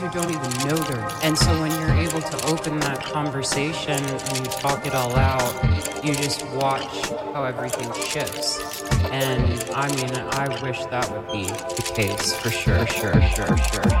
who don't even know they're. And so when you're able to open that conversation and you talk it all out, you just watch how everything shifts. And I mean, I wish that would be the case for sure, sure, sure, sure,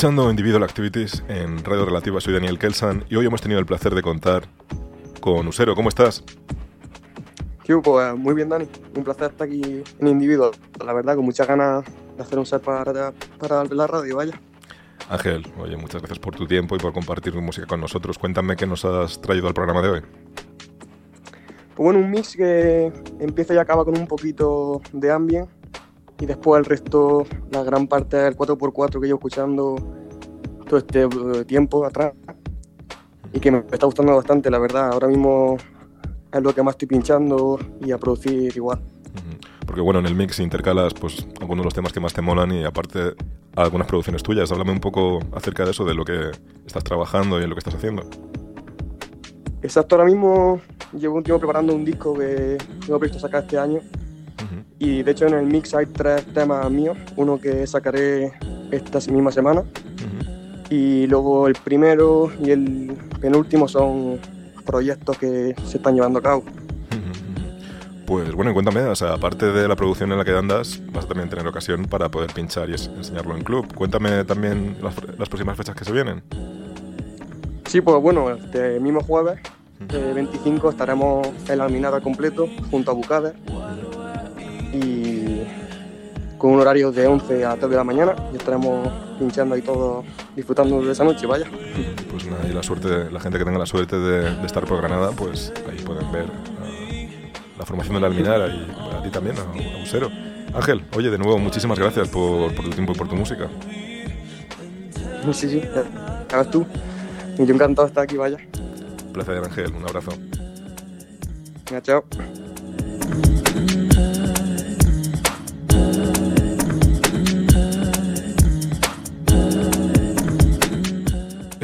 escuchando Individual Activities en Radio Relativa. Soy Daniel Kelsan y hoy hemos tenido el placer de contar con Usero. ¿Cómo estás? Pues muy bien, Dani. Un placer estar aquí en Individual. La verdad, con muchas ganas de hacer un set para, para la radio, vaya. Ángel, oye, muchas gracias por tu tiempo y por compartir tu música con nosotros. Cuéntame qué nos has traído al programa de hoy. Pues bueno, un mix que empieza y acaba con un poquito de ambient y después el resto, la gran parte del 4x4 que llevo escuchando todo este eh, tiempo atrás y que me está gustando bastante, la verdad. Ahora mismo es lo que más estoy pinchando y a producir igual. Porque bueno, en el mix intercalas pues algunos de los temas que más te molan y aparte algunas producciones tuyas. Háblame un poco acerca de eso, de lo que estás trabajando y en lo que estás haciendo. Exacto, ahora mismo llevo un tiempo preparando un disco que tengo previsto sacar este año. Y de hecho en el mix hay tres temas míos, uno que sacaré esta misma semana. Y luego el primero y el penúltimo son proyectos que se están llevando a cabo. Pues bueno, cuéntame, o sea, aparte de la producción en la que andas, vas a también tener ocasión para poder pinchar y enseñarlo en club. Cuéntame también las, próximas fechas que se vienen. Sí, pues bueno, este mismo jueves, 25, eh, estaremos en la minada completo junto a Bucader y con un horario de 11 a 3 de la mañana y estaremos pinchando ahí todos disfrutando de esa noche, vaya. Pues nada, y la suerte, la gente que tenga la suerte de, de estar por Granada, pues ahí pueden ver la formación de la Alminara y a ti también, a, Usero. Ángel, oye, de nuevo, muchísimas gracias por, por, tu tiempo y por tu música. Sí, sí, hagas tú. Y yo encantado de estar aquí, vaya. Un placer, Ángel, un abrazo. Chao.